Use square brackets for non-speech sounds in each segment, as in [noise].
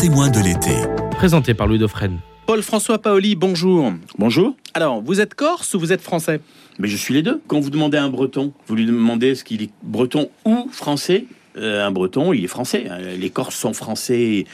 témoin de l'été. Présenté par Louis Dauphren. Paul-François Paoli, bonjour. Bonjour. Alors, vous êtes corse ou vous êtes français? Mais je suis les deux. Quand vous demandez à un breton, vous lui demandez ce qu'il est breton ou français, euh, un breton, il est français. Les Corses sont français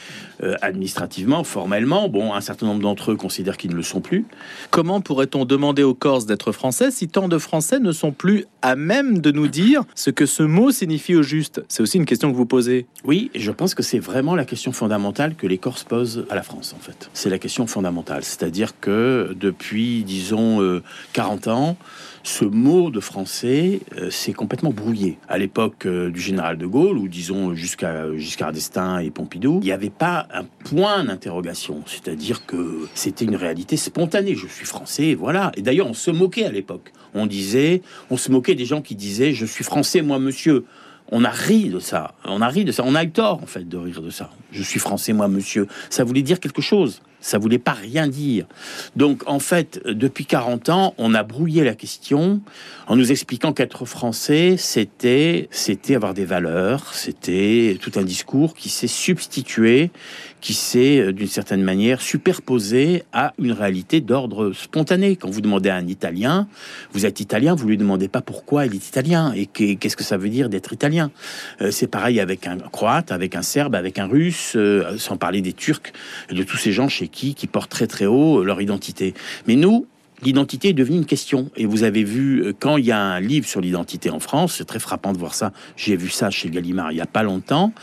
euh, administrativement, formellement. Bon, un certain nombre d'entre eux considèrent qu'ils ne le sont plus. Comment pourrait-on demander aux Corses d'être français si tant de Français ne sont plus à même de nous dire ce que ce mot signifie au juste? C'est aussi une question que vous posez. Oui, et je pense que c'est vraiment la question fondamentale que les Corses posent à la France, en fait. C'est la question fondamentale. C'est-à-dire que depuis, disons, 40 ans, ce mot de français s'est complètement brouillé. À l'époque du général de Gaulle, ou disons jusqu'à Giscard d'Estaing et Pompidou, il n'y avait pas un point d'interrogation. C'est-à-dire que c'était une réalité spontanée. Je suis français, voilà. Et d'ailleurs, on se moquait à l'époque. On disait, on se moquait des gens qui disaient, je suis français, moi, monsieur. On a ri de ça. On a ri de ça. On a eu tort, en fait, de rire de ça. Je suis français, moi, monsieur. Ça voulait dire quelque chose. Ça voulait pas rien dire. Donc, en fait, depuis 40 ans, on a brouillé la question en nous expliquant qu'être français, c'était, c'était avoir des valeurs, c'était tout un discours qui s'est substitué, qui s'est, euh, d'une certaine manière, superposé à une réalité d'ordre spontané. Quand vous demandez à un Italien, vous êtes Italien, vous lui demandez pas pourquoi il est Italien et qu'est-ce que ça veut dire d'être Italien. Euh, c'est pareil avec un Croate, avec un Serbe, avec un Russe, euh, sans parler des Turcs, de tous ces gens chez qui, qui portent très très haut leur identité. Mais nous, l'identité est devenue une question. Et vous avez vu, euh, quand il y a un livre sur l'identité en France, c'est très frappant de voir ça. J'ai vu ça chez Gallimard il n'y a pas longtemps.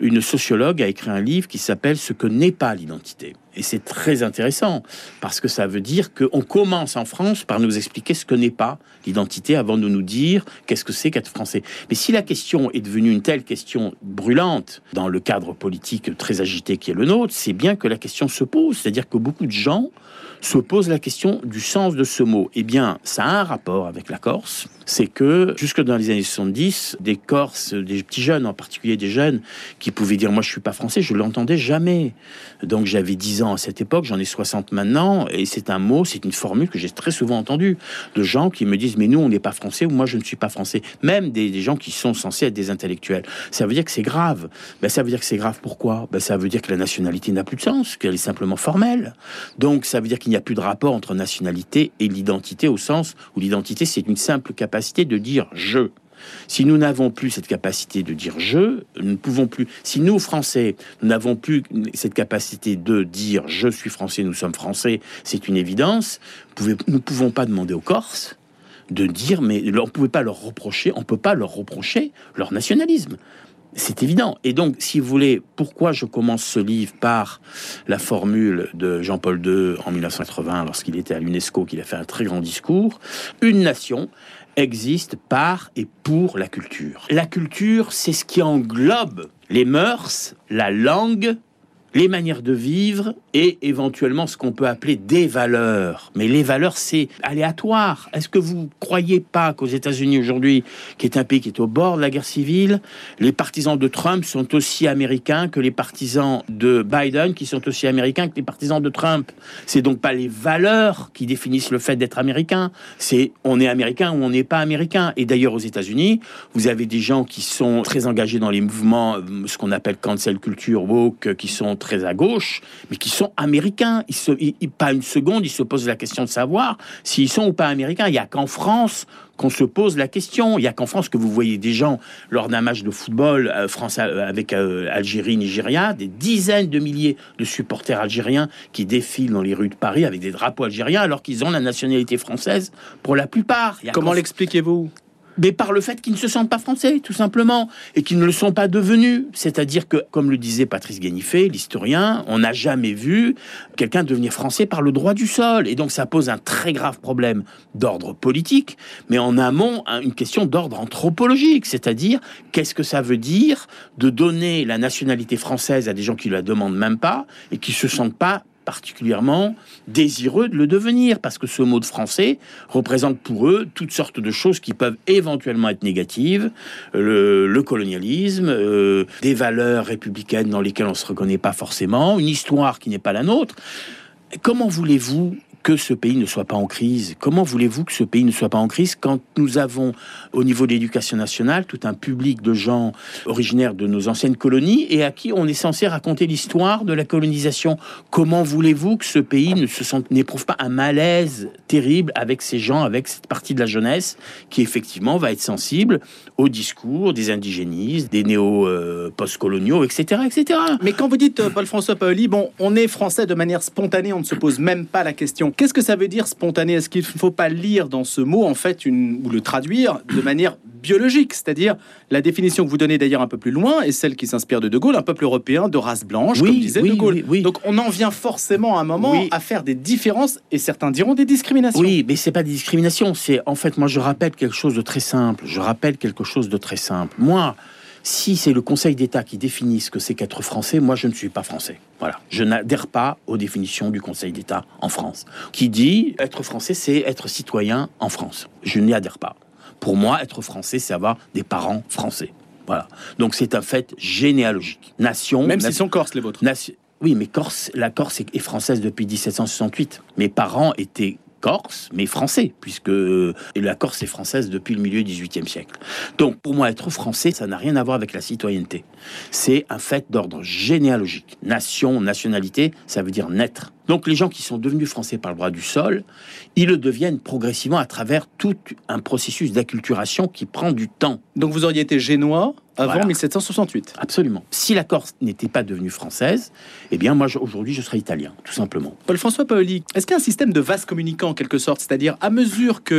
Une sociologue a écrit un livre qui s'appelle Ce que n'est pas l'identité. Et c'est très intéressant parce que ça veut dire qu'on commence en France par nous expliquer ce que n'est pas l'identité avant de nous dire qu'est-ce que c'est qu'être français. Mais si la question est devenue une telle question brûlante dans le cadre politique très agité qui est le nôtre, c'est bien que la question se pose. C'est-à-dire que beaucoup de gens se posent la question du sens de ce mot. Eh bien, ça a un rapport avec la Corse. C'est que jusque dans les années 70, des Corses, des petits jeunes, en particulier des jeunes, qui pouvaient dire moi je suis pas français, je l'entendais jamais. Donc j'avais 10 ans à cette époque, j'en ai 60 maintenant, et c'est un mot, c'est une formule que j'ai très souvent entendue de gens qui me disent mais nous on n'est pas français ou moi je ne suis pas français. Même des, gens qui sont censés être des intellectuels. Ça veut dire que c'est grave. Ben, ça veut dire que c'est grave pourquoi? Ben, Ça veut dire que la nationalité n'a plus de sens, qu'elle est simplement formelle. Donc ça veut dire qu'il n'y a plus de rapport entre nationalité et l'identité au sens où l'identité c'est une simple capacité de dire je. Si nous n'avons plus cette capacité de dire je, nous ne pouvons plus. Si nous, Français, nous n'avons plus cette capacité de dire je suis français, nous sommes français, c'est une évidence. Nous ne pouvons pas demander aux Corses de dire, mais on ne pouvait pas leur reprocher, on peut pas leur reprocher leur nationalisme. C'est évident. Et donc, si vous voulez, pourquoi je commence ce livre par la formule de Jean-Paul II en 1980, lorsqu'il était à l'UNESCO, qu'il a fait un très grand discours? Une nation existe par et pour la culture. La culture, c'est ce qui englobe les mœurs, la langue, les manières de vivre et éventuellement ce qu'on peut appeler des valeurs. Mais les valeurs, c'est aléatoire. Est-ce que vous croyez pas qu'aux États-Unis aujourd'hui, qui est un pays qui est au bord de la guerre civile, les partisans de Trump sont aussi américains que les partisans de Biden, qui sont aussi américains que les partisans de Trump? C'est donc pas les valeurs qui définissent le fait d'être américain. C'est on est américain ou on n'est pas américain. Et d'ailleurs, aux États-Unis, vous avez des gens qui sont très engagés dans les mouvements, euh, ce qu'on appelle cancel culture, woke, qui sont très à gauche, mais qui sont américains. Ils se, pas une seconde, ils se posent la question de savoir s'ils sont ou pas américains. Il n'y a qu'en France qu'on se pose la question. Il n'y a qu'en France que vous voyez des gens lors d'un match de football euh, France euh, avec euh, Algérie, Nigeria, des dizaines de milliers de supporters algériens qui défilent dans les rues de Paris avec des drapeaux algériens alors qu'ils ont la nationalité française pour la plupart. Comment l'expliquez-vous? Mais par le fait qu'ils ne se sentent pas français, tout simplement, et qu'ils ne le sont pas devenus. C'est-à-dire que, comme le disait Patrice Guénifé, l'historien, on n'a jamais vu quelqu'un devenir français par le droit du sol. Et donc ça pose un très grave problème d'ordre politique, mais en amont, une question d'ordre anthropologique, c'est-à-dire qu'est-ce que ça veut dire de donner la nationalité française à des gens qui ne la demandent même pas et qui se sentent pas particulièrement désireux de le devenir, parce que ce mot de français représente pour eux toutes sortes de choses qui peuvent éventuellement être négatives, le, colonialisme, euh, des valeurs républicaines dans lesquelles on ne se reconnaît pas forcément, une histoire qui n'est pas la nôtre. Comment voulez-vous que ce pays ne soit pas en crise. Comment voulez-vous que ce pays ne soit pas en crise quand nous avons, au niveau de l'éducation nationale, tout un public de gens originaires de nos anciennes colonies et à qui on est censé raconter l'histoire de la colonisation? Comment voulez-vous que ce pays ne se sente, n'éprouve pas un malaise terrible avec ces gens, avec cette partie de la jeunesse qui effectivement va être sensible au discours des indigénistes, des néo-postcoloniaux, etc., etc. Mais quand vous dites, euh, Paul-François Paoli, bon, on est français de manière spontanée, on ne se pose même pas la question. Qu'est-ce que ça veut dire spontané? Est-ce qu'il ne faut pas lire dans ce mot, en fait, une, ou le traduire de manière biologique, c'est-à-dire la définition que vous donnez d'ailleurs un peu plus loin est celle qui s'inspire de De Gaulle, un peuple européen de race blanche, comme disait De Gaulle. Donc on en vient forcément à un moment à faire des différences et certains diront des discriminations. Oui, mais c'est pas des discriminations, c'est en fait moi je rappelle quelque chose de très simple. Je rappelle quelque chose de très simple. Moi, si c'est le Conseil d'État qui définit ce que c'est qu'être français, moi je ne suis pas français. Voilà, je n'adhère pas aux définitions du Conseil d'État en France, qui dit être français, c'est être citoyen en France. Je n'y adhère pas. Pour moi, être français, c'est avoir des parents français. Voilà. Donc c'est un fait généalogique. Nation. Même s'ils sont corses, les vôtres. Oui, mais Corse, la Corse est française depuis 1768. Mes parents étaient Corse, mais français, puisque la Corse est française depuis le milieu du XVIIIe siècle. Donc, pour moi, être français, ça n'a rien à voir avec la citoyenneté. C'est un fait d'ordre généalogique. Nation, nationalité, ça veut dire naître. Donc, les gens qui sont devenus français par le droit du sol, ils le deviennent progressivement à travers tout un processus d'acculturation qui prend du temps. Donc, vous auriez été génois avant 1768. Absolument. Si la Corse n'était pas devenue française, eh bien, moi, aujourd'hui, je serais italien, tout simplement. Paul-François Paoli, est-ce qu'il y a un système de vase communicant, en quelque sorte? C'est-à-dire, à mesure que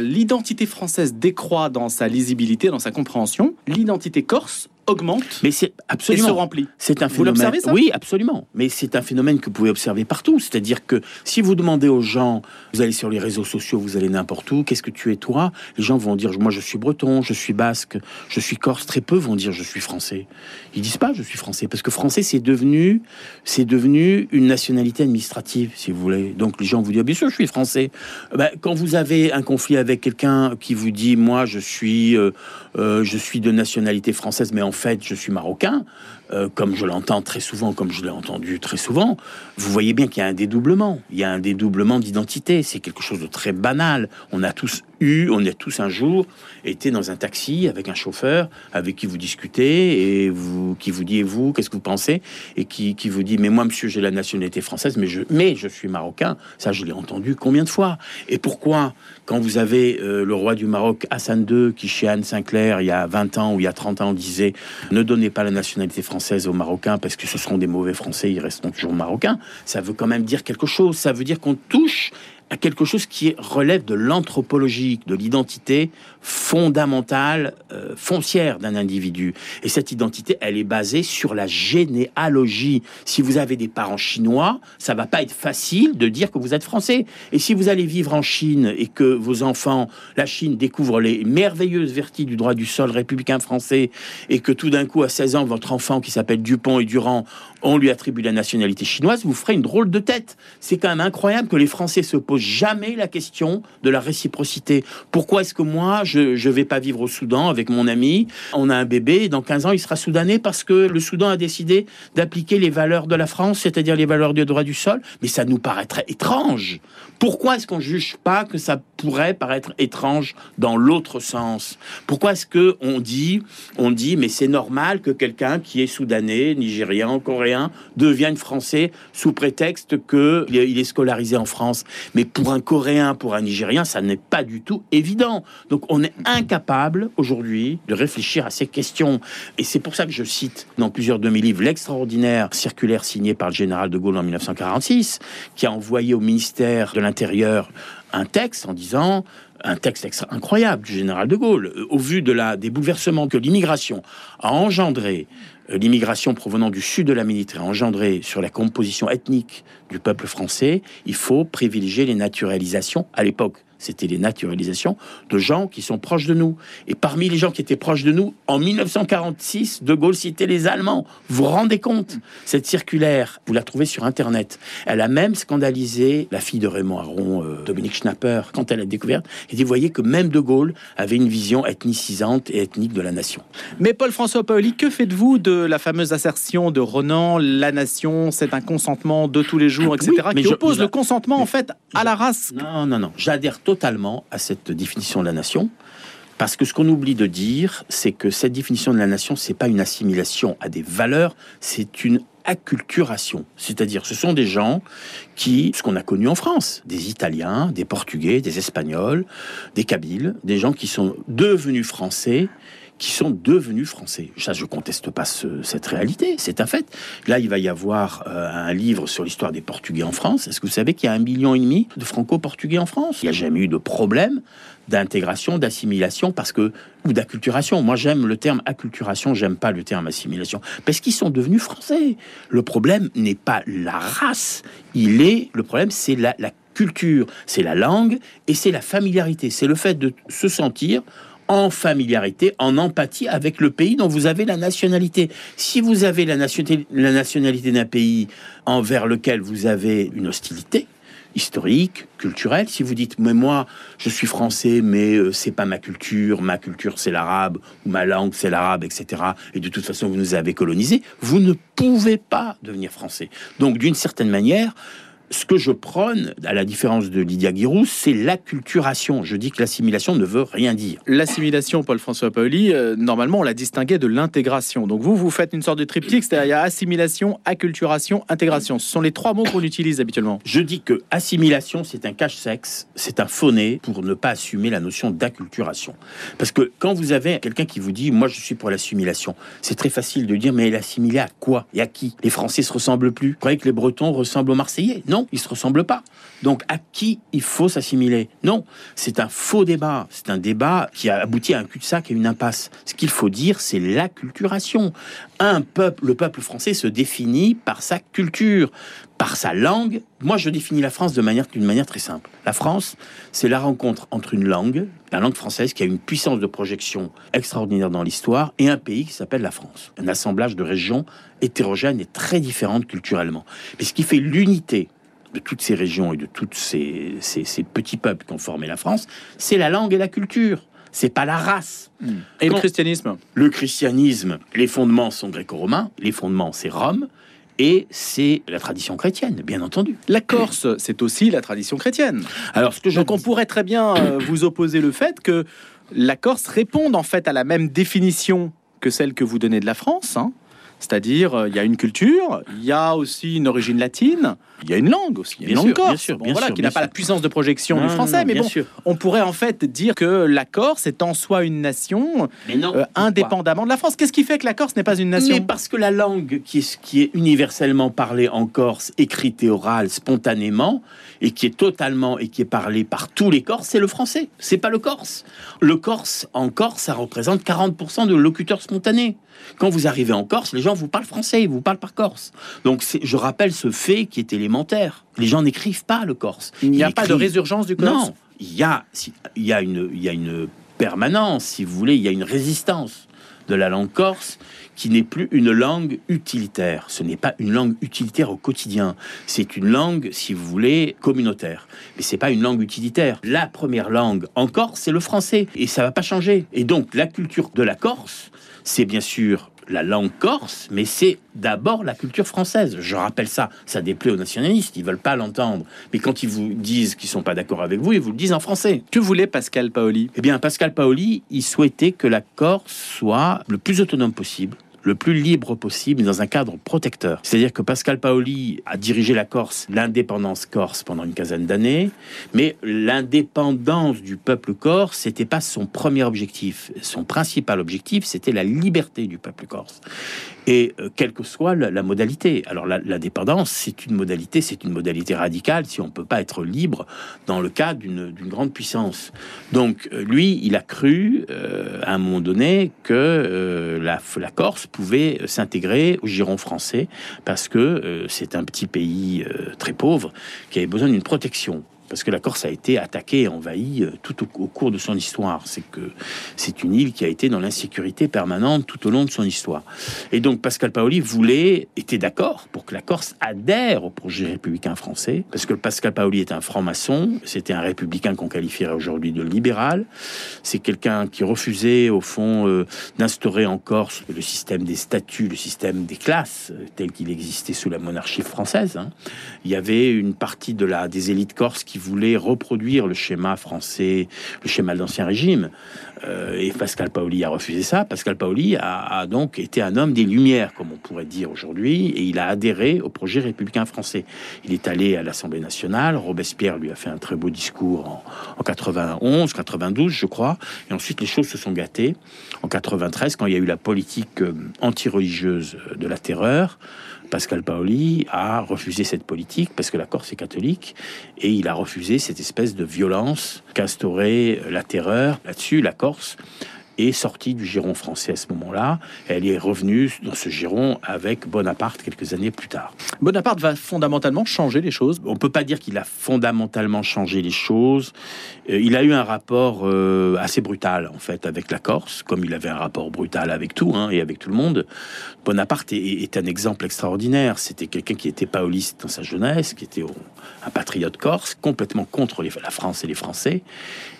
l'identité française décroît dans sa lisibilité, dans sa compréhension, l'identité corse augmente mais c'est absolument et se remplit. C'est un phénomène. Vous ça? Oui, absolument. Mais c'est un phénomène que vous pouvez observer partout. C'est-à-dire que si vous demandez aux gens, vous allez sur les réseaux sociaux, vous allez n'importe où, qu'est-ce que tu es toi? Les gens vont dire moi je suis breton, je suis basque, je suis corse. Très peu vont dire je suis français. Ils disent pas je suis français parce que français c'est devenu c'est devenu une nationalité administrative si vous voulez. Donc les gens vous disent bien sûr je suis français. Ben, quand vous avez un conflit avec quelqu'un qui vous dit moi je suis euh, euh, je suis de nationalité française mais en fait, je suis marocain, euh, comme je l'entends très souvent, comme je l'ai entendu très souvent, vous voyez bien qu'il y a un dédoublement. Il y a un dédoublement d'identité. C'est quelque chose de très banal. On a tous on a tous un jour été dans un taxi avec un chauffeur avec qui vous discutez et vous, qui vous dit vous, qu'est-ce que vous pensez? Et qui, qui vous dit, mais moi, monsieur, j'ai la nationalité française, mais je, mais je suis marocain. Ça, je l'ai entendu combien de fois? Et pourquoi, quand vous avez euh, le roi du Maroc, Hassan II, qui chez Anne Sinclair, il y a 20 ans ou il y a 30 ans, disait, ne donnez pas la nationalité française aux Marocains parce que ce seront des mauvais Français, ils resteront toujours Marocains, ça veut quand même dire quelque chose. Ça veut dire qu'on touche à quelque chose qui relève de l'anthropologique, de l'identité fondamentale, euh, foncière d'un individu. Et cette identité, elle est basée sur la généalogie. Si vous avez des parents chinois, ça va pas être facile de dire que vous êtes français. Et si vous allez vivre en Chine et que vos enfants, la Chine découvre les merveilleuses vertus du droit du sol républicain français et que tout d'un coup, à 16 ans, votre enfant qui s'appelle Dupont et Durand, on lui attribue la nationalité chinoise, vous ferez une drôle de tête. C'est quand même incroyable que les Français se posent jamais la question de la réciprocité. Pourquoi est-ce que moi, je ne vais pas vivre au Soudan avec mon ami On a un bébé, et dans 15 ans, il sera soudanais parce que le Soudan a décidé d'appliquer les valeurs de la France, c'est-à-dire les valeurs du droit du sol. Mais ça nous paraîtrait étrange. Pourquoi est-ce qu'on juge pas que ça pourrait paraître étrange dans l'autre sens? Pourquoi est-ce que on dit, on dit, mais c'est normal que quelqu'un qui est soudanais, nigérian, coréen devienne français sous prétexte que il est scolarisé en France Mais pour un Coréen, pour un Nigérien, ça n'est pas du tout évident. Donc on est incapable aujourd'hui de réfléchir à ces questions. Et c'est pour ça que je cite dans plusieurs de mes livres l'extraordinaire circulaire signé par le général de Gaulle en 1946, qui a envoyé au ministère de l'Intérieur un texte en disant un texte incroyable du général de Gaulle, euh, au vu de la, des bouleversements que l'immigration a engendré, euh, l'immigration provenant du sud de la Méditerranée a engendré sur la composition ethnique du peuple français, il faut privilégier les naturalisations à l'époque c'était les naturalisations de gens qui sont proches de nous. Et parmi les gens qui étaient proches de nous, en 1946, De Gaulle citait les Allemands. Vous vous rendez compte? Cette circulaire, vous la trouvez sur Internet. Elle a même scandalisé la fille de Raymond Aron, euh, Dominique Schnapper, quand elle a découvert. Et vous voyez que même De Gaulle avait une vision ethnicisante et ethnique de la nation. Mais Paul-François Paoli, que faites-vous de la fameuse assertion de Renan, la nation, c'est un consentement de tous les jours, etc., mais qui je- oppose je- le consentement, en fait, à la race Non, non, non. J'adhère totalement à cette définition de la nation. Parce que ce qu'on oublie de dire, c'est que cette définition de la nation, c'est pas une assimilation à des valeurs, c'est une acculturation. C'est-à-dire, ce sont des gens qui, ce qu'on a connu en France, des Italiens, des Portugais, des Espagnols, des Kabyles, des gens qui sont devenus français, qui sont devenus français. Ça, je conteste pas ce- cette réalité, c'est un fait. Là, il va y avoir euh, un livre sur l'histoire des Portugais en France. Est-ce que vous savez qu'il y a un million et demi de Franco-Portugais en France? Il n'y a jamais eu de problème d'intégration, d'assimilation, parce que ou d'acculturation. Moi, j'aime le terme acculturation, j'aime pas le terme assimilation, parce qu'ils sont devenus français. Le problème n'est pas la race, il est le problème, c'est la, la culture, c'est la langue et c'est la familiarité. C'est le fait de se sentir en familiarité, en empathie avec le pays dont vous avez la nationalité. Si vous avez la nationalité, d'un pays envers lequel vous avez une hostilité historique, culturelle, si vous dites mais moi je suis français mais euh, c'est pas ma culture, ma culture c'est l'arabe ou ma langue c'est l'arabe, etc. Et de toute façon vous nous avez colonisés, vous ne pouvez pas devenir français. Donc d'une certaine manière, ce que je prône, à la différence de Lydia Giroux, c'est l'acculturation. Je dis que l'assimilation ne veut rien dire. L'assimilation, Paul-François Paoli, euh, normalement, on la distinguait de l'intégration. Donc vous, vous faites une sorte de triptyque, c'est-à-dire il y a assimilation, acculturation, intégration. Ce sont les trois mots qu'on utilise habituellement. Je dis que assimilation, c'est un cache-sexe, c'est un faux-nez pour ne pas assumer la notion d'acculturation. Parce que quand vous avez quelqu'un qui vous dit, moi je suis pour l'assimilation, c'est très facile de dire, mais l'assimiler à quoi et à qui? Les Français se ressemblent plus? Vous croyez que les Bretons ressemblent aux Marseillais? Non, ils se ressemblent pas. Donc à qui il faut s'assimiler Non, c'est un faux débat. C'est un débat qui a abouti à un cul-de-sac et une impasse. Ce qu'il faut dire, c'est l'acculturation. Un peuple, le peuple français se définit par sa culture, par sa langue. Moi, je définis la France de manière d'une manière très simple. La France, c'est la rencontre entre une langue, la langue française, qui a une puissance de projection extraordinaire dans l'histoire, et un pays qui s'appelle la France. Un assemblage de régions hétérogènes et très différentes culturellement. Mais ce qui fait l'unité de toutes ces régions et de tous ces, ces- ces petits peuples qui ont formé la France, c'est la langue et la culture. C'est pas la race. Et le christianisme? Le christianisme, les fondements sont gréco-romains, les fondements c'est Rome, et c'est la tradition chrétienne, bien entendu. La Corse, c'est aussi la tradition chrétienne. Alors ce que je Donc on pourrait très bien euh, [coughs] vous opposer le fait que la Corse réponde en fait à la même définition que celle que vous donnez de la France. hein. C'est-à-dire, euh, il y a une culture, il y a aussi une origine latine, il y a une langue aussi, il y a une Bien langue sûr, corse, bien sûr, Bon, bien voilà, sûr, qui n'a pas la puissance de projection Non, du non, français, non, mais bien bon, sûr. on pourrait en fait dire que la Corse est en soi une nation Mais non, euh, indépendamment de la France. Qu'est-ce qui fait que la Corse n'est pas une nation? Mais parce que la langue qui est, qui est universellement parlée en Corse, écrite et orale, spontanément, et qui est totalement et qui est parlée par tous les Corses, c'est le français. C'est pas le Corse. Le Corse, en Corse, ça représente 40% de locuteurs spontanés. Quand vous arrivez en Corse, les gens vous parlent français, ils vous parlent par Corse. Donc je rappelle ce fait qui est élémentaire. Les gens n'écrivent pas le Corse. Il n'y a Ils pas de résurgence du Corse? Non, il y a, si- il y a une, il y a une permanence, si vous voulez, il y a une résistance de la langue corse qui n'est plus une langue utilitaire. Ce n'est pas une langue utilitaire au quotidien. C'est une langue, si vous voulez, communautaire. Mais c'est pas une langue utilitaire. La première langue en Corse, c'est le français. Et ça va pas changer. Et donc, la culture de la Corse, c'est bien sûr la langue corse, mais c'est d'abord la culture française. Je rappelle ça. Ça déplaît aux nationalistes. Ils veulent pas l'entendre. Mais quand ils vous disent qu'ils sont pas d'accord avec vous, ils vous le disent en français. Que voulait Pascal Paoli? Eh bien, Pascal Paoli, il souhaitait que la Corse soit le plus autonome possible le plus libre possible, dans un cadre protecteur. C'est-à-dire que Pascal Paoli a dirigé la Corse, l'indépendance corse pendant une quinzaine d'années, mais l'indépendance du peuple corse, c'était pas son premier objectif. Son principal objectif, c'était la liberté du peuple corse. Et euh, quelle que soit la, modalité. Alors la, dépendance, c'est une modalité, c'est une modalité radicale si on peut pas être libre dans le cadre d'une grande puissance. Donc euh, lui, il a cru euh, à un moment donné que la, la Corse pouvait s'intégrer au giron français parce que c'est un petit pays très pauvre qui avait besoin d'une protection. Parce que la Corse a été attaquée et envahie euh, tout au, cours de son histoire. C'est que c'est une île qui a été dans l'insécurité permanente tout au long de son histoire. Et donc Pascal Paoli voulait, était d'accord pour que la Corse adhère au projet républicain français, parce que Pascal Paoli est un franc-maçon, c'était un républicain qu'on qualifierait aujourd'hui de libéral. C'est quelqu'un qui refusait au fond euh, d'instaurer en Corse le système des statuts, le système des classes euh, tel qu'il existait sous la monarchie française. Hein. Il y avait une partie de la des élites corses qui voulait reproduire le schéma français, le schéma de l'ancien régime. Euh, et Pascal Paoli a refusé ça. Pascal Paoli a, donc été un homme des Lumières, comme on pourrait dire aujourd'hui, et il a adhéré au projet républicain français. Il est allé à l'Assemblée nationale. Robespierre lui a fait un très beau discours en, en 91, 92, je crois. Et ensuite, les choses se sont gâtées. En 93, quand il y a eu la politique euh, anti-religieuse de la terreur, Pascal Paoli a refusé cette politique parce que la Corse est catholique et il a refusé cette espèce de violence qu'instaurait la terreur. Là-dessus, la Corse est sortie du giron français à ce moment-là. Elle est revenue dans ce giron avec Bonaparte quelques années plus tard. Bonaparte va fondamentalement changer les choses. On peut pas dire qu'il a fondamentalement changé les choses. Euh, il a eu un rapport euh, assez brutal en fait avec la Corse, comme il avait un rapport brutal avec tout hein, et avec tout le monde. Bonaparte est, un exemple extraordinaire. C'était quelqu'un qui était paoliste dans sa jeunesse, qui était un patriote corse, complètement contre la France et les Français,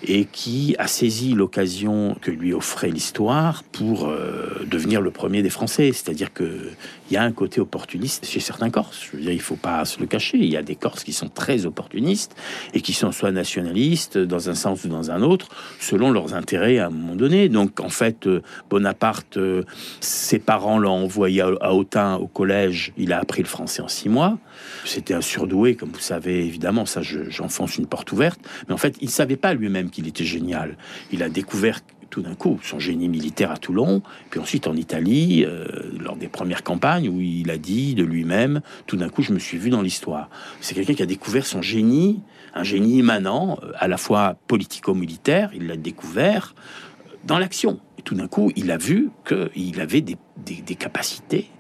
et qui a saisi l'occasion que lui offrait l'histoire pour euh, devenir le premier des Français. C'est-à-dire que il y a un côté opportuniste chez certains Corses. Je veux dire, il faut pas se le cacher. Il y a des Corses qui sont très opportunistes et qui sont soit nationalistes dans un sens ou dans un autre, selon leurs intérêts à un moment donné. Donc, en fait, euh, Bonaparte, euh, ses parents l'ont envoyé à Autun au collège. Il a appris le français en six mois. C'était un surdoué, comme vous savez, évidemment. Ça, j'enfonce une porte ouverte. Mais en fait, il savait pas lui-même qu'il était génial. Il a découvert tout d'un coup son génie militaire à Toulon, puis ensuite en Italie, euh, lors des premières campagnes, où il a dit de lui-même, tout d'un coup, je me suis vu dans l'histoire. C'est quelqu'un qui a découvert son génie, un génie immanent, euh, à la fois politico-militaire, il l'a découvert dans l'action. Tout d'un coup, il a vu qu'il avait des, capacités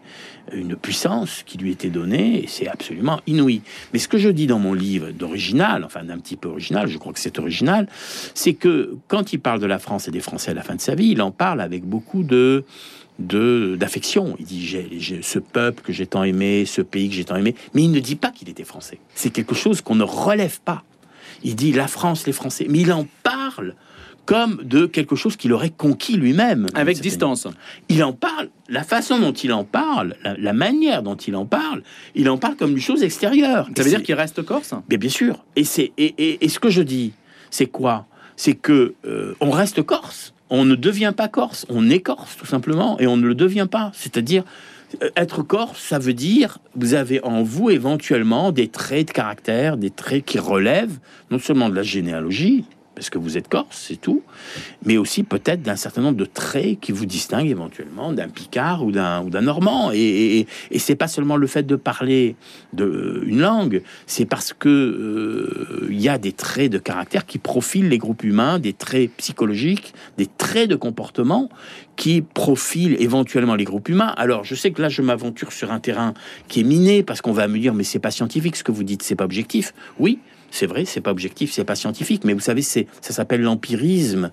une puissance qui lui était donnée, et c'est absolument inouï. Mais ce que je dis dans mon livre d'original, enfin d'un petit peu original, je crois que c'est original, c'est que quand il parle de la France et des Français à la fin de sa vie, il en parle avec beaucoup de d'affection. Il dit ce peuple que j'ai tant aimé, ce pays que j'ai tant aimé, mais il ne dit pas qu'il était français. C'est quelque chose qu'on ne relève pas. Il dit la France, les Français, mais il en parle comme de quelque chose qu'il aurait conquis lui-même. Avec distance. Il en parle, la façon dont il en parle, la, manière dont il en parle, il en parle comme une chose extérieure. Ça veut dire qu'il reste corse? Bien sûr. Et, c'est, et, ce que je dis, c'est quoi? C'est que euh, on reste corse. On ne devient pas corse. On est corse, tout simplement. Et on ne le devient pas. C'est-à-dire, euh, être corse, ça veut dire vous avez en vous éventuellement des traits de caractère, des traits qui relèvent non seulement de la généalogie, parce que vous êtes corse, c'est tout, mais aussi peut-être d'un certain nombre de traits qui vous distinguent éventuellement d'un Picard ou d'un ou d'un Normand. Et, c'est pas seulement le fait de parler de euh, une langue, c'est parce que euh, il y a des traits de caractère qui profilent les groupes humains, des traits psychologiques, des traits de comportement qui profilent éventuellement les groupes humains. Alors, je sais que là, je m'aventure sur un terrain qui est miné parce qu'on va me dire, mais c'est pas scientifique ce que vous dites, c'est pas objectif. Oui, c'est vrai, c'est pas objectif, c'est pas scientifique, mais vous savez, c'est ça s'appelle l'empirisme.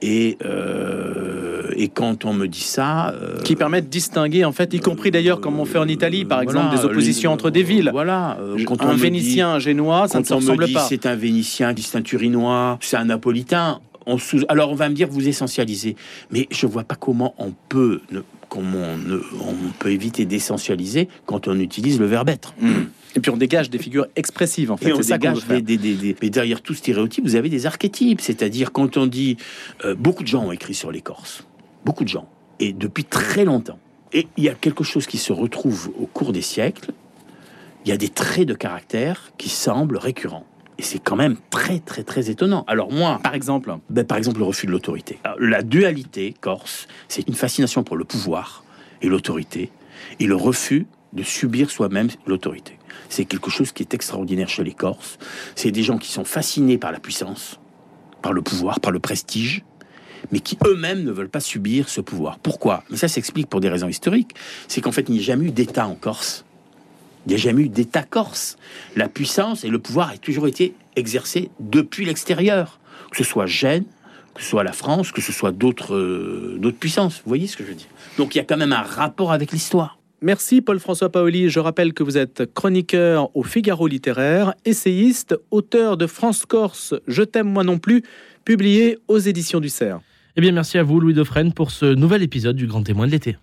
Et, euh, et quand on me dit ça, euh, qui permet de distinguer en fait, y compris d'ailleurs comme on fait en Italie, par exemple, des oppositions entre des villes. Voilà, euh, quand un Vénitien, un Génois, ça ne se ressemble pas. C'est un Vénitien, c'est un Turinois, c'est un Napolitain. On sous... Alors on va me dire vous essentialisez, mais je vois pas comment on peut comment on, peut éviter d'essentialiser quand on utilise le verbe être. Hmm. Et puis on dégage des figures expressives en fait. Et on dégage des, des, des, Mais derrière tout stéréotype, vous avez des archétypes. C'est-à-dire quand on dit euh, beaucoup de gens ont écrit sur les Corses, beaucoup de gens, et depuis très longtemps. Et il y a quelque chose qui se retrouve au cours des siècles. Il y a des traits de caractère qui semblent récurrents. Et c'est quand même très très très étonnant. Alors moi, par exemple, ben, par exemple le refus de l'autorité. La dualité corse, c'est une fascination pour le pouvoir et l'autorité, et le refus de subir soi-même l'autorité. C'est quelque chose qui est extraordinaire chez les Corses. C'est des gens qui sont fascinés par la puissance, par le pouvoir, par le prestige, mais qui eux-mêmes ne veulent pas subir ce pouvoir. Pourquoi? Mais ça s'explique pour des raisons historiques. C'est qu'en fait, il n'y a jamais eu d'État en Corse. Il n'y a jamais eu d'État corse. La puissance et le pouvoir ont toujours été exercée depuis l'extérieur, que ce soit Gênes, que ce soit la France, que ce soit d'autres euh, puissances. Vous voyez ce que je veux dire? Donc il y a quand même un rapport avec l'histoire. Merci Paul-François Paoli. Je rappelle que vous êtes chroniqueur au Figaro littéraire, essayiste, auteur de France-Corse, Je t'aime moi non plus, publié aux éditions du Cerf. Eh bien, merci à vous, Louis Dauphren, pour ce nouvel épisode du Grand Témoin de l'été.